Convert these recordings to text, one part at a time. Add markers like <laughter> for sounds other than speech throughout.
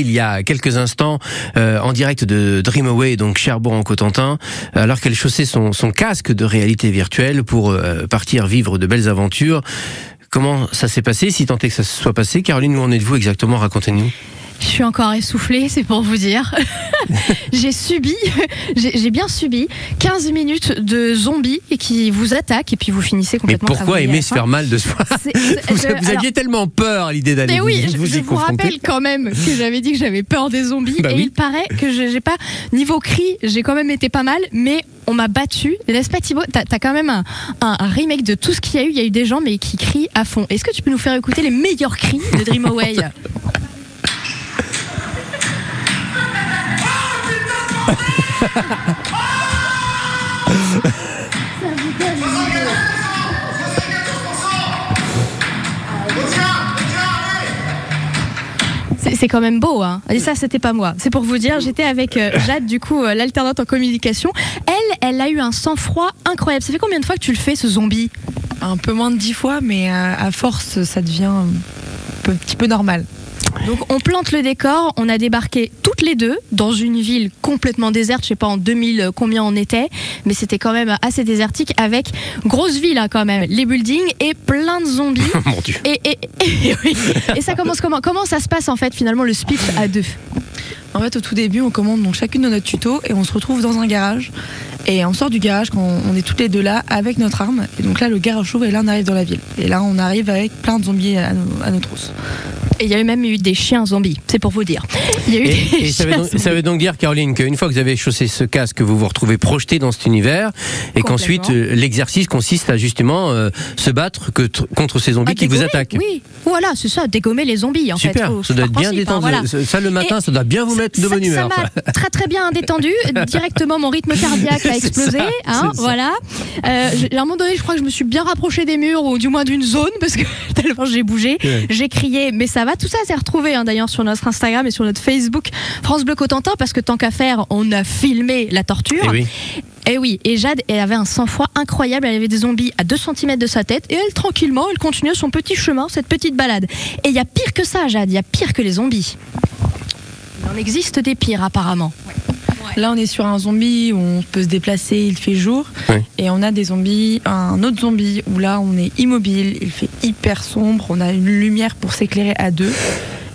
il y a quelques instants euh, en direct de Dream Away, donc Cherbourg en Cotentin, alors qu'elle chaussait son, son casque de réalité virtuelle pour euh, partir vivre de belles aventures. Comment ça s'est passé, si tant est que ça se soit passé? Caroline, où en êtes-vous exactement? Racontez-nous. Je suis encore essoufflée, c'est pour vous dire. <laughs> j'ai subi, j'ai bien subi 15 minutes de zombies qui vous attaquent et puis vous finissez Mais complètement pourquoi cramouillé à aimer se faire mal de soi <laughs> Vous, vous alors- aviez tellement peur à l'idée d'aller mais oui, vous, je, vous je vous rappelle quand même que j'avais dit que j'avais peur des zombies Bah et oui. il paraît que je- j'ai pas niveau cri, j'ai quand même été pas mal, mais on m'a battu. N'est-ce pas Thibaut? T'as as quand même un, un- un remake de tout ce qu'il y a eu. Il y a eu des gens mais qui crient à fond. Est-ce que tu peux nous faire écouter les meilleurs cris de Dream <laughs> C'est quand même beau, hein. Et ça, c'était pas moi. C'est pour vous dire, j'étais avec euh, Jade, du coup, euh, l'alternante en communication. Elle, elle a eu un sang-froid incroyable. Ça fait combien de fois que tu le fais, ce zombie? Un peu moins de dix fois, mais euh, à force, ça devient un petit peu normal. Donc, on plante le décor. On a débarqué toutes les deux dans une ville complètement déserte. Je sais pas en 2000 euh, combien on était, mais c'était quand même assez désertique avec grosse ville, hein, quand même. Les buildings et plein de zombies. <laughs> Mon Dieu. Et, et, <laughs> et- oui. Et ça commence comment Comment ça se passe en fait finalement le speech à deux? En fait, au tout début, on commande donc chacune de notre tuto et on se retrouve dans un garage. Et on sort du garage quand on est toutes les deux là avec notre arme. Et donc là, le garage s'ouvre et là, on arrive dans la ville. Et là, on arrive avec plein de zombies à nos, à nos trousses. Et il y a même eu des chiens zombies, c'est pour vous dire. Il y a eu Et, des et ça, veut donc, ça veut donc dire, Caroline, qu'une fois que vous avez chaussé ce casque, vous vous retrouvez projeté dans cet univers, et qu'ensuite euh, l'exercice consiste à justement euh, se battre que contre ces zombies Ah, qui vous attaquent. Oui, voilà, c'est ça, dégommer les zombies en Super, fait. Faut- ça doit être par bien principe, hein, voilà. Ça, le matin, ça doit bien vous mettre de bonne humeur. Ça m'a très très bien détendu. <laughs> Directement, mon rythme cardiaque a explosé. ça, hein, voilà. Euh, à un moment donné, je crois que je me suis bien rapproché des murs ou du moins d'une zone parce que <laughs> tellement j'ai bougé. Ouais. J'ai crié, mais ça va. Tout ça s'est retrouvé hein, d'ailleurs sur notre Instagram et sur notre Facebook France Bleu Cotentin parce que tant qu'à faire, on a filmé la torture. Eh oui. Et oui, et Jade, elle avait un sang-froid incroyable. Elle avait des zombies à 2 cm de sa tête. Et elle, tranquillement, elle continuait son petit chemin, cette petite balade. Et il y a pire que ça, Jade. Il y a pire que les zombies. Il en existe des pires, apparemment. Là, on est sur un zombie où on peut se déplacer, il fait jour. Ouais. Et on a des zombies, un autre zombie où là, on est immobile, il fait hyper sombre, on a une lumière pour s'éclairer à deux.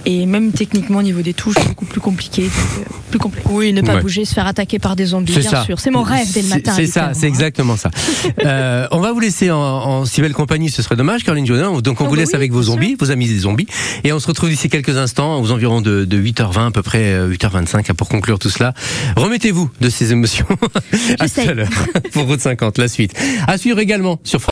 Et même techniquement, au niveau des touches, c'est beaucoup plus compliqué, donc, euh, plus complexe. Oui, ne pas Ouais. bouger, se faire attaquer par des zombies, bien ça. sûr. C'est mon rêve dès le matin. C'est ça, c'est exactement ça. <laughs> Euh, on va vous laisser en, en si belle compagnie, ce serait dommage, Caroline Jodin. Donc on Oh vous bah laisse oui, avec vos zombies, vos amis des zombies. Et on se retrouve d'ici quelques instants, aux environs de, de 8h20, à peu près euh, 8h25, hein, pour conclure tout cela. Remettez-vous de ces émotions. <laughs> à tout à l'heure. Pour Route 50, la suite. À suivre également sur